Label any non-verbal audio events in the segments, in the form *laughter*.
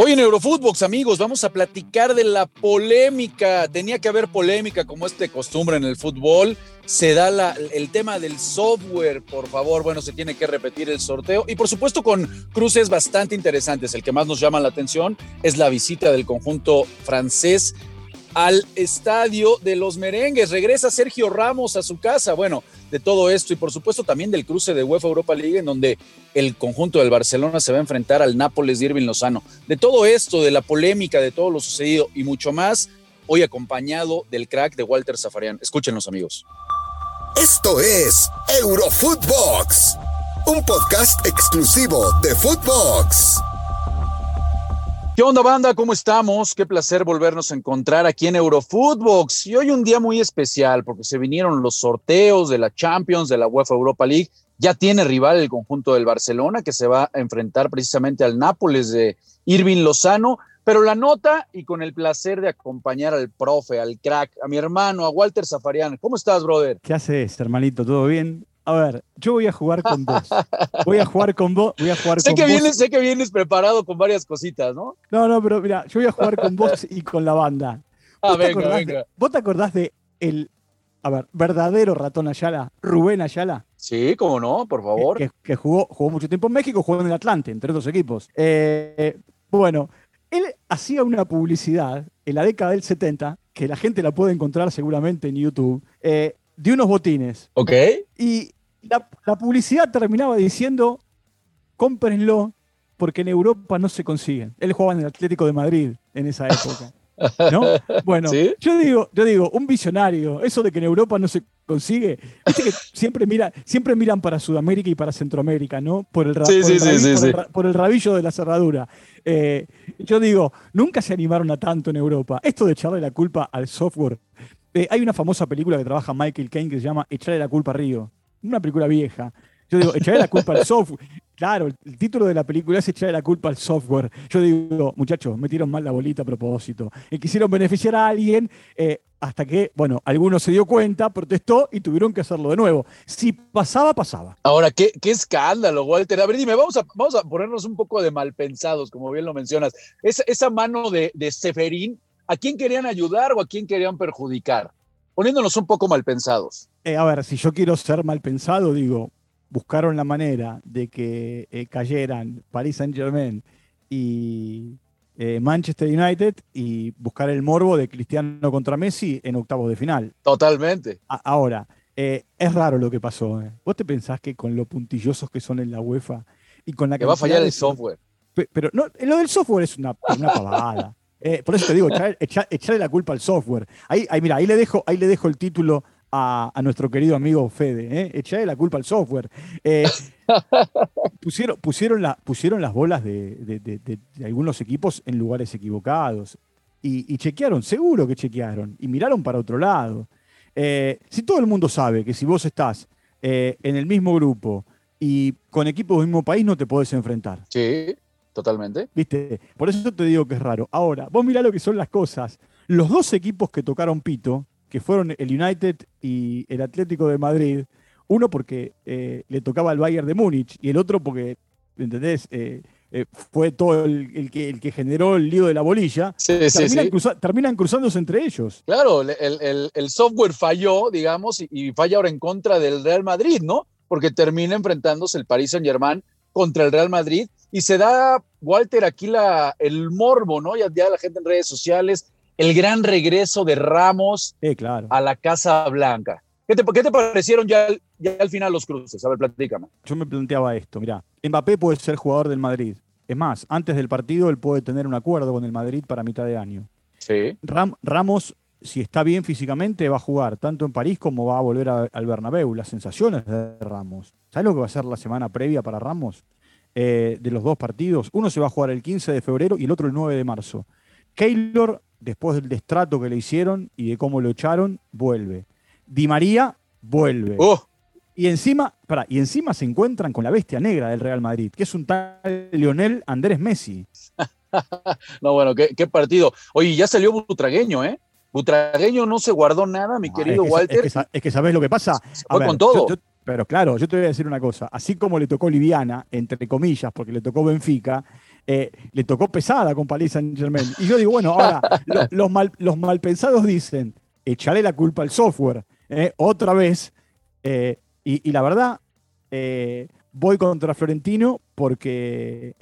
Hoy en Eurofootbox, amigos, vamos a platicar de la polémica. Tenía que haber polémica como es de costumbre en el fútbol. Se da el tema del software, por favor. Bueno, se tiene que repetir el sorteo. Y por supuesto con cruces bastante interesantes. El que más nos llama la atención es la visita del conjunto francés al estadio de los merengues. Regresa Sergio Ramos a su casa. Bueno, de todo esto y por supuesto también del cruce de UEFA Europa League en donde el conjunto del Barcelona se va a enfrentar al Nápoles de Irving Lozano. De todo esto, de la polémica, de todo lo sucedido y mucho más, hoy acompañado del crack de Walter Zafarian. Escúchenos amigos. Esto es Eurofootbox, un podcast exclusivo de Footbox. ¿Qué onda, banda? ¿Cómo estamos? Qué placer volvernos a encontrar aquí en Eurofootbox. Y hoy un día muy especial porque se vinieron los sorteos de la Champions, de la UEFA Europa League. Ya tiene rival el conjunto del Barcelona que se va a enfrentar precisamente al Nápoles de Irving Lozano. Pero la nota y con el placer de acompañar al profe, al crack, a mi hermano, a Walter Zafarian. ¿Cómo estás, brother? ¿Qué haces, hermanito? ¿Todo bien? A ver, yo voy a jugar con vos. Voy a jugar con vos. Voy a jugar *laughs* sé con que vos. Vienes, sé que vienes preparado con varias cositas, ¿no? No, no, pero mira, yo voy a jugar con vos y con la banda. Ah, ¿Vos te venga, acordás venga. de- ¿Vos te acordás de el, a ver, verdadero ratón Ayala, Rubén Ayala? Sí, cómo no, por favor. Que, que jugó, jugó mucho tiempo en México, jugó en el Atlante, entre otros equipos. Eh, bueno, él hacía una publicidad en la década del 70, que la gente la puede encontrar seguramente en YouTube, eh, de unos botines. Ok. Y la, la publicidad terminaba diciendo, cómprenlo porque en Europa no se consiguen. Él jugaba en el Atlético de Madrid en esa época. ¿no? *laughs* Bueno, ¿Sí? yo digo, yo digo, un visionario, eso de que en Europa no se consigue, viste que siempre mira, siempre miran para Sudamérica y para Centroamérica, ¿no? Por el, ra- Sí, por sí, el sí, rabi- sí, por el sí. ra- por el rabillo de la cerradura. Eh, yo digo, nunca se animaron a tanto en Europa. Esto de echarle la culpa al software. Eh, hay una famosa película que trabaja Michael Caine que se llama Echarle la culpa a Río. Una película vieja. Yo digo, echarle la culpa al software. Claro, el, título de la película es echarle la culpa al software. Yo digo, muchachos, metieron mal la bolita a propósito. Y quisieron beneficiar a alguien eh, hasta que, bueno, alguno se dio cuenta, protestó y tuvieron que hacerlo de nuevo. Si pasaba, pasaba. Ahora, qué, escándalo, Walter. A ver, dime, vamos a, ponernos un poco de malpensados, como bien lo mencionas. Esa, mano de, de ¿a quién querían ayudar o a quién querían perjudicar? Poniéndonos un poco malpensados. Eh, a ver, si yo quiero ser mal pensado, digo, buscaron la manera de que eh, cayeran Paris Saint Germain y eh, Manchester United y buscar el morbo de Cristiano contra Messi en octavos de final. Totalmente. A- ahora, eh, es raro lo que pasó. ¿Vos te pensás que con lo puntillosos que son en la UEFA y con la Que va a fallar el software. Pe- Pero no, lo del software es una, una pavada. *laughs* Por eso te digo, echar- echar- echarle la culpa al software. Ahí, ahí, mira, ahí le dejo, ahí le dejo el título a, a nuestro querido amigo Fede. ¿eh? Echarle la culpa al software. Eh, *laughs* pusieron, pusieron, la, pusieron las bolas de, de- de- algunos equipos en lugares equivocados. Y, y chequearon, seguro que chequearon. Y miraron para otro lado. Eh, si todo el mundo sabe que si vos estás eh, en el mismo grupo y con equipos del mismo país no te podés enfrentar. Sí, totalmente. ¿Viste? Por eso te digo que es raro. Ahora, vos mirá lo que son las cosas. Los dos equipos que tocaron Pito, que fueron el United y el Atlético de Madrid, uno porque eh, le tocaba al Bayern de Múnich y el otro porque, ¿entendés? Eh, eh, fue todo el, el que, el que generó el lío de la bolilla. Sí, sí, terminan, sí. cruza- terminan cruzándose entre ellos. Claro, el, el- el software falló, digamos, y, y falla ahora en contra del Real Madrid, ¿no? Porque termina enfrentándose el Paris Saint Germain contra el Real Madrid y se da, Walter, aquí la, el morbo, ¿no? Ya, ya la gente en redes sociales, el gran regreso de Ramos claro. a la Casa Blanca. ¿Qué te, qué te parecieron ya, al- ya al final los cruces? A ver, platícame. Yo me planteaba esto, mirá, Mbappé puede ser jugador del Madrid. Es más, antes del partido él puede tener un acuerdo con el Madrid para mitad de año. Sí. Ram- Ramos, si está bien físicamente, va a jugar tanto en París como va a volver a- al Bernabéu. Las sensaciones de Ramos. ¿Sabes lo que va a ser la semana previa para Ramos? Eh, de los dos partidos. Uno se va a jugar el 15 de febrero y el otro el 9 de marzo. Keylor, después del destrato que le hicieron y de cómo lo echaron, vuelve. Di María vuelve. Oh, Y encima, pará, y encima se encuentran con la bestia negra del Real Madrid, que es un tal Lionel Andrés Messi. *laughs* no, bueno, qué, qué partido. Oye, ya salió Butragueño, ¿eh? Butragueño no se guardó nada, mi Ah, querido es que, Walter. Es que, sa- es que sabés lo que pasa. se A fue ver, con todo. yo- yo- pero claro, yo te voy a decir una cosa. Así como le tocó Liviana, entre comillas, porque le tocó Benfica, eh, le tocó pesada con Paris Saint Germain. Y yo digo, bueno, ahora *laughs* los, mal, los malpensados dicen, echaré la culpa al software, eh, otra vez. Eh, y, la verdad, voy contra Florentino porque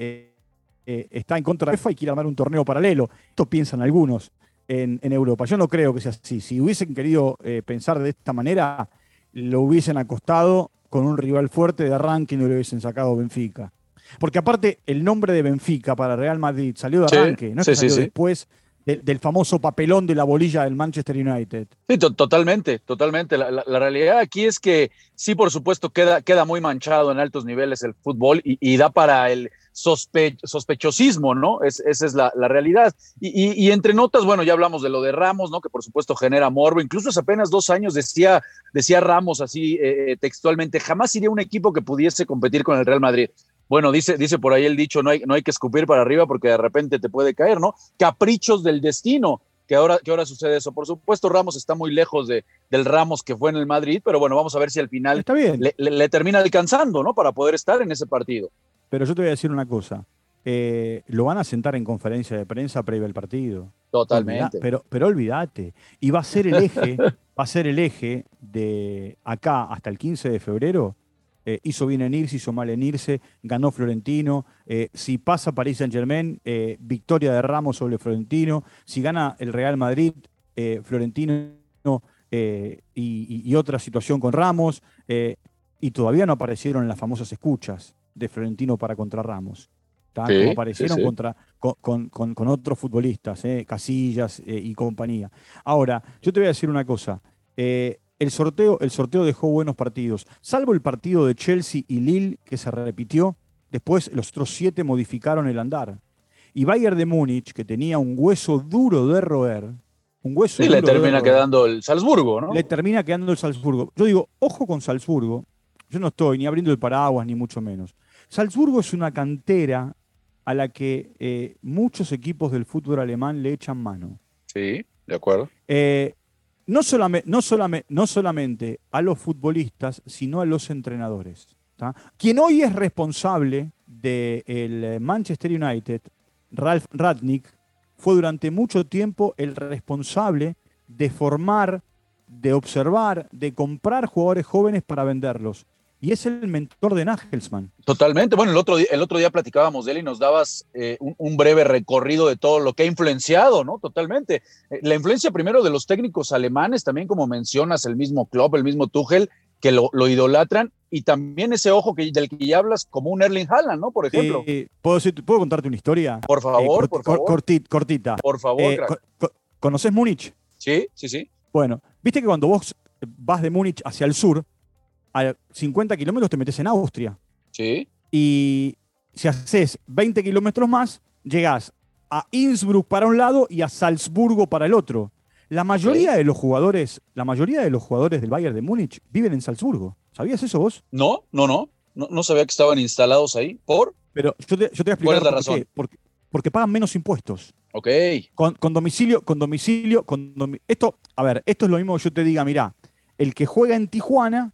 está en contra de FIFA y quiere armar un torneo paralelo. Esto piensan algunos en, en Europa. Yo no creo que sea así. Si hubiesen querido pensar de esta manera, lo hubiesen acostado con un rival fuerte de arranque y no le hubiesen sacado Benfica. Porque aparte, el nombre de Benfica para Real Madrid salió de arranque, no salió después del famoso papelón de la bolilla del Manchester United. Sí, totalmente, totalmente. La, realidad aquí es que sí, por supuesto, queda, queda muy manchado en altos niveles el fútbol y, da para el sospechosismo, ¿no? esa es la, realidad. Y, entre notas, bueno, ya hablamos de lo de Ramos, ¿no? Que por supuesto genera morbo. Incluso hace apenas dos años decía, decía Ramos así eh, eh, textualmente, jamás iría un equipo que pudiese competir con el Real Madrid. Bueno, dice, dice por ahí el dicho, no hay, no hay que escupir para arriba porque de repente te puede caer, ¿no? Caprichos del destino, que ahora, que ahora sucede eso. Por supuesto, Ramos está muy lejos de, del Ramos que fue en el Madrid, pero bueno, vamos a ver si al final Le, termina alcanzando, ¿no? Para poder estar en ese partido. Pero yo te voy a decir una cosa. Eh, lo van a sentar en conferencia de prensa previo al partido. Totalmente. pero, pero olvídate. Y va a ser el eje, *laughs* va a ser el eje de acá hasta el 15 de febrero eh, hizo bien en irse, hizo mal en irse, ganó Florentino. Eh, si pasa París Saint Germain, eh, victoria de Ramos sobre Florentino. Si gana el Real Madrid, Florentino y, otra situación con Ramos. y todavía no aparecieron las famosas escuchas de Florentino para contra Ramos. como aparecieron Contra, con, con, otros futbolistas, Casillas y compañía. Ahora, yo te voy a decir una cosa el sorteo, el sorteo dejó buenos partidos, salvo el partido de Chelsea y Lille que se repitió, después los otros siete modificaron el andar. Y Bayern de Múnich, que tenía un hueso duro de roer, un hueso sí, le termina quedando el Salzburgo, ¿no? Le termina quedando el Salzburgo. Yo digo, ojo con Salzburgo, yo no estoy ni abriendo el paraguas, ni mucho menos. Salzburgo es una cantera a la que eh, muchos equipos del fútbol alemán le echan mano. Sí, de acuerdo. Eh, no solamente, no, no solamente a los futbolistas, sino a los entrenadores. Quien hoy es responsable del Manchester United, Ralph Radnick, fue durante mucho tiempo el responsable de formar, de observar, de comprar jugadores jóvenes para venderlos y es el mentor de Nagelsmann. Totalmente. Bueno, el otro día, el otro día platicábamos de él y nos dabas eh, un, breve recorrido de todo lo que ha influenciado, ¿no? Totalmente. Eh, la influencia primero de los técnicos alemanes, también como mencionas, el mismo Klopp, el mismo Tuchel, que lo, idolatran, y también ese ojo que, del que ya hablas como un Erling Haaland, ¿no? Por ejemplo. ¿puedo, ¿puedo, contarte una historia? Por favor, eh, por favor. cortita. Por favor. ¿Conoces Múnich? Sí, sí, sí. Bueno, viste que cuando vos vas de Múnich hacia el sur, a 50 kilómetros te metes en Austria. Sí. Y si haces 20 kilómetros más, llegas a Innsbruck para un lado y a Salzburgo para el otro. La mayoría de los jugadores, la mayoría de los jugadores del Bayern de Múnich viven en Salzburgo. ¿Sabías eso vos? No, no, no. No, sabía que estaban instalados ahí. ¿Por? Pero yo te, yo te voy a explicar ¿Cuál es la razón? Qué. Porque, pagan menos impuestos. Ok. Con, domicilio, con domicilio, con esto, a ver, esto es lo mismo que yo te diga, mira, el que juega en Tijuana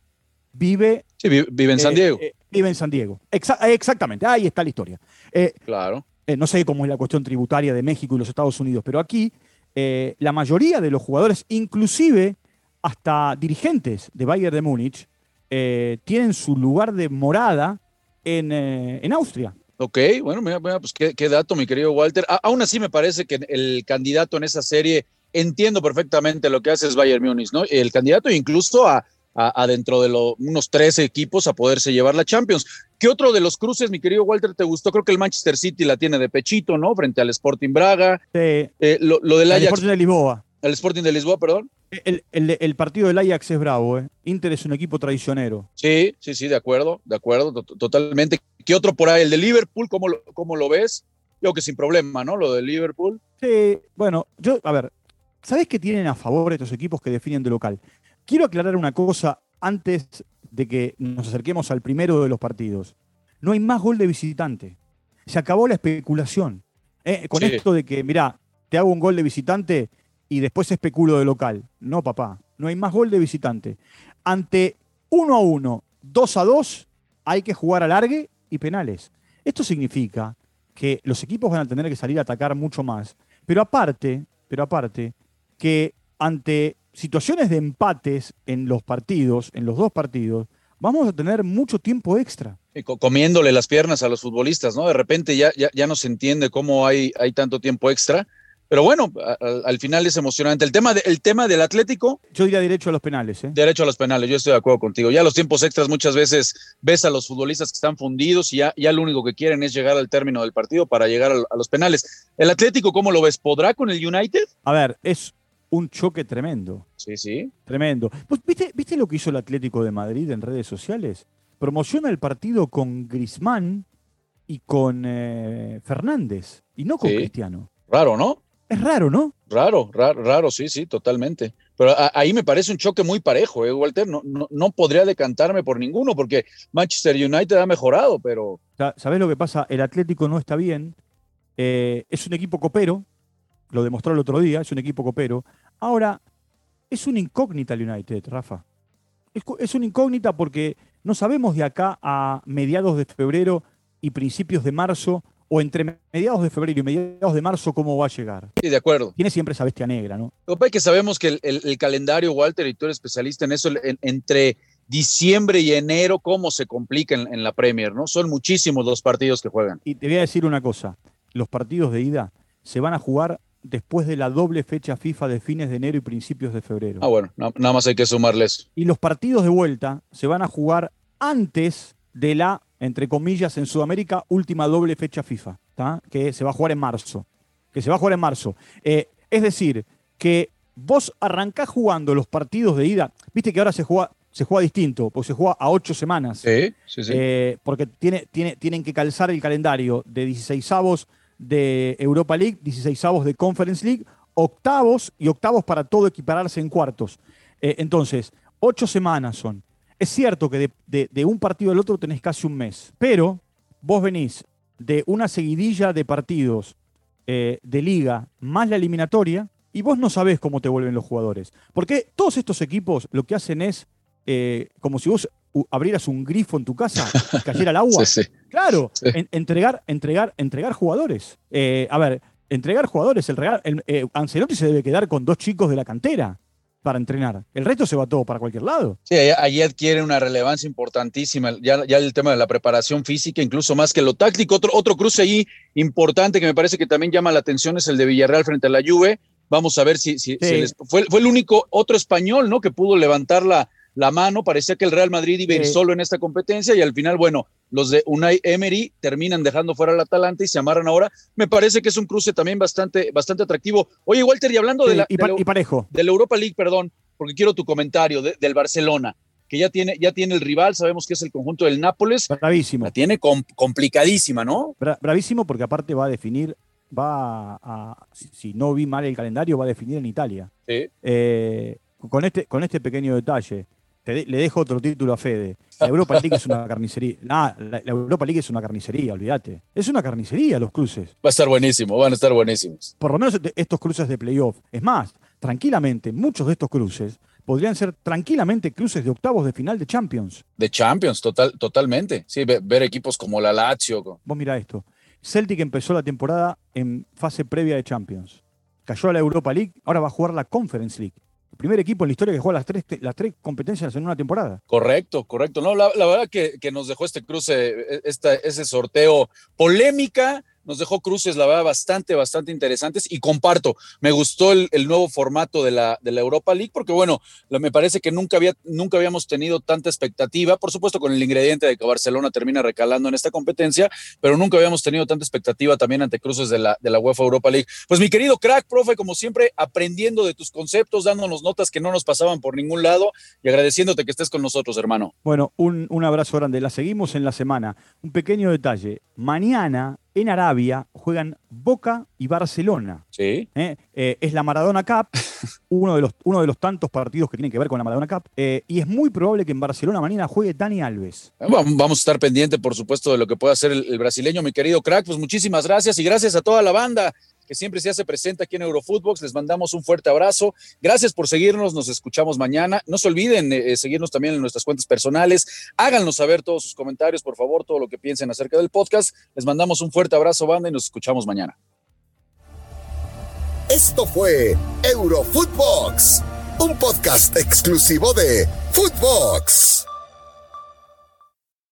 vive. Sí, vive, en San eh, Diego. Eh, vive en San Diego. exactamente, ahí está la historia. Eh, claro. no sé cómo es la cuestión tributaria de México y los Estados Unidos, pero aquí la mayoría de los jugadores, inclusive hasta dirigentes de Bayern de Múnich, tienen su lugar de morada en, en Austria. Ok, bueno, mira, pues qué, dato, mi querido Walter. aún así me parece que el candidato en esa serie entiendo perfectamente lo que hace es Bayern Múnich, ¿no? El candidato incluso a, adentro de los unos 13 equipos a poderse llevar la Champions. ¿Qué otro de los cruces, mi querido Walter, te gustó? Creo que el Manchester City la tiene de pechito, ¿no? Frente al Sporting Braga. Sí. Eh, lo, del Ajax. El Sporting de Lisboa. El Sporting de Lisboa, perdón. El, partido del Ajax es bravo, ¿eh? Inter es un equipo traicionero. Sí, sí, sí, de acuerdo, de acuerdo, totalmente. ¿Qué otro por ahí? El de Liverpool, ¿cómo lo, cómo lo ves? Yo que sin problema, ¿no? Lo de Liverpool. Sí, bueno, yo, a ver, ¿sabes qué tienen a favor estos equipos que definen de local? Quiero aclarar una cosa antes de que nos acerquemos al primero de los partidos. No hay más gol de visitante. Se acabó la especulación. Eh, con esto de que, mirá, te hago un gol de visitante y después especulo de local. No, papá, no hay más gol de visitante. Ante 1 a 1, 2 a 2, hay que jugar a largue y penales. Esto significa que los equipos van a tener que salir a atacar mucho más. Pero aparte, pero aparte, que ante situaciones de empates en los partidos, en los dos partidos, vamos a tener mucho tiempo extra. comiéndole las piernas a los futbolistas, ¿no? De repente ya, ya, ya no se entiende cómo hay, hay tanto tiempo extra. Pero bueno, al final es emocionante. El tema, el tema del Atlético. Yo diría derecho a los penales. ¿eh? Derecho a los penales, yo estoy de acuerdo contigo. Ya los tiempos extras muchas veces ves a los futbolistas que están fundidos y ya, ya lo único que quieren es llegar al término del partido para llegar a, a los penales. ¿El Atlético cómo lo ves? ¿Podrá con el United? A ver, es un choque tremendo. Sí, sí. Tremendo. ¿Viste, ¿Viste lo que hizo el Atlético de Madrid en redes sociales? Promociona el partido con Grismán y con eh, Fernández, y no con Cristiano. Raro, ¿no? Es raro, ¿no? Raro, raro, raro, sí, sí, totalmente. Pero ahí me parece un choque muy parejo, ¿eh, Walter? No, no, no, podría decantarme por ninguno porque Manchester United ha mejorado, pero... ¿Sabés lo que pasa? El Atlético no está bien. Eh, es un equipo copero, lo demostró el otro día, es un equipo copero. Ahora, es una incógnita el United, Rafa. Es, una incógnita porque no sabemos de acá a mediados de febrero y principios de marzo, o entre mediados de febrero y mediados de marzo, cómo va a llegar. Sí, de acuerdo. Tiene siempre esa bestia negra, ¿no? Lo que que sabemos que el, calendario, Walter, y tú eres especialista en eso, entre diciembre y enero, cómo se complica en, en la Premier, ¿no? Son muchísimos los partidos que juegan. Y te voy a decir una cosa, los partidos de ida se van a jugar después de la doble fecha FIFA de fines de enero y principios de febrero. Ah, bueno, nada más hay que sumarles. Y los partidos de vuelta se van a jugar antes de la, entre comillas, en Sudamérica, última doble fecha FIFA, que se va a jugar en marzo. Que se va a jugar en marzo. Eh, es decir, que vos arrancás jugando los partidos de ida, viste que ahora se juega, se juega distinto, porque se juega a ocho semanas. Sí, sí, sí. Eh, porque tiene, tiene, tienen que calzar el calendario de 16 avos de Europa League, 16 avos de Conference League, octavos y octavos para todo equipararse en cuartos. Eh, entonces, ocho semanas son. Es cierto que de, un partido al otro tenés casi un mes, pero vos venís de una seguidilla de partidos eh, de liga más la eliminatoria y vos no sabés cómo te vuelven los jugadores. Porque todos estos equipos lo que hacen es eh, como si vos abrieras un grifo en tu casa y *laughs* cayera el agua. Claro, entregar, entregar, entregar jugadores. Eh, a ver, entregar jugadores. El, real, eh, Ancelotti se debe quedar con dos chicos de la cantera para entrenar. El resto se va todo para cualquier lado. Sí, allí adquiere una relevancia importantísima. Ya, ya el tema de la preparación física, incluso más que lo táctico. Otro, otro cruce ahí importante que me parece que también llama la atención es el de Villarreal frente a la Juve. Vamos a ver si, si, fue, fue el único otro español, ¿no? Que pudo levantar la, la mano, parecía que el Real Madrid iba a ir solo en esta competencia y al final, bueno, los de Unai Emery terminan dejando fuera al Atalanta y se amarran ahora. Me parece que es un cruce también bastante, bastante atractivo. Oye, Walter, y hablando de la, y, parejo. de la Europa League, perdón, porque quiero tu comentario del Barcelona, que ya tiene, ya tiene el rival, sabemos que es el conjunto del Nápoles. Bravísimo. La tiene complicadísima, ¿no? bravísimo porque aparte va a definir va a, si, no vi mal el calendario, va a definir en Italia. Sí. Eh, con, este, con este pequeño detalle, le dejo otro título a Fede. La Europa League es una *laughs* carnicería. la, Europa League es una carnicería, olvídate. Es una carnicería los cruces. Va a estar buenísimo, van a estar buenísimos. Por lo menos estos cruces de playoff. Es más, tranquilamente, muchos de estos cruces podrían ser tranquilamente cruces de octavos de final de Champions. De Champions, total, totalmente. Sí, ver equipos como la Lazio. Vos mira esto. Celtic empezó la temporada en fase previa de Champions. Cayó a la Europa League, ahora va a jugar la Conference League primer equipo en la historia que juega las tres, las tres competencias en una temporada. Correcto, correcto. No, la, verdad que, que, nos dejó este cruce, e, esta, ese sorteo polémica, nos dejó cruces, la verdad, bastante, bastante interesantes y comparto, me gustó el, nuevo formato de la, de la Europa League porque, bueno, me parece que nunca, había, nunca habíamos tenido tanta expectativa, por supuesto con el ingrediente de que Barcelona termina recalando en esta competencia, pero nunca habíamos tenido tanta expectativa también ante cruces de la, de la UEFA Europa League. Pues mi querido crack, profe, como siempre, aprendiendo de tus conceptos, dándonos notas que no nos pasaban por ningún lado y agradeciéndote que estés con nosotros, hermano. Bueno, un, un abrazo grande. La seguimos en la semana. Un pequeño detalle. Mañana en Arabia juegan Boca y Barcelona. Sí. ¿Eh? Eh, es la Maradona Cup, *laughs* uno de, los, uno de los tantos partidos que tienen que ver con la Maradona Cup. Eh, y es muy probable que en Barcelona mañana juegue Dani Alves. Vamos a estar pendiente, por supuesto, de lo que pueda hacer el, el brasileño, mi querido crack. Pues muchísimas gracias y gracias a toda la banda que siempre se hace presente aquí en Eurofootbox. Les mandamos un fuerte abrazo. Gracias por seguirnos, nos escuchamos mañana. No se olviden eh, seguirnos también en nuestras cuentas personales. Háganos saber todos sus comentarios, por favor, todo lo que piensen acerca del podcast. Les mandamos un fuerte abrazo, banda, y nos escuchamos mañana. Esto fue Eurofootbox, un podcast exclusivo de Footbox.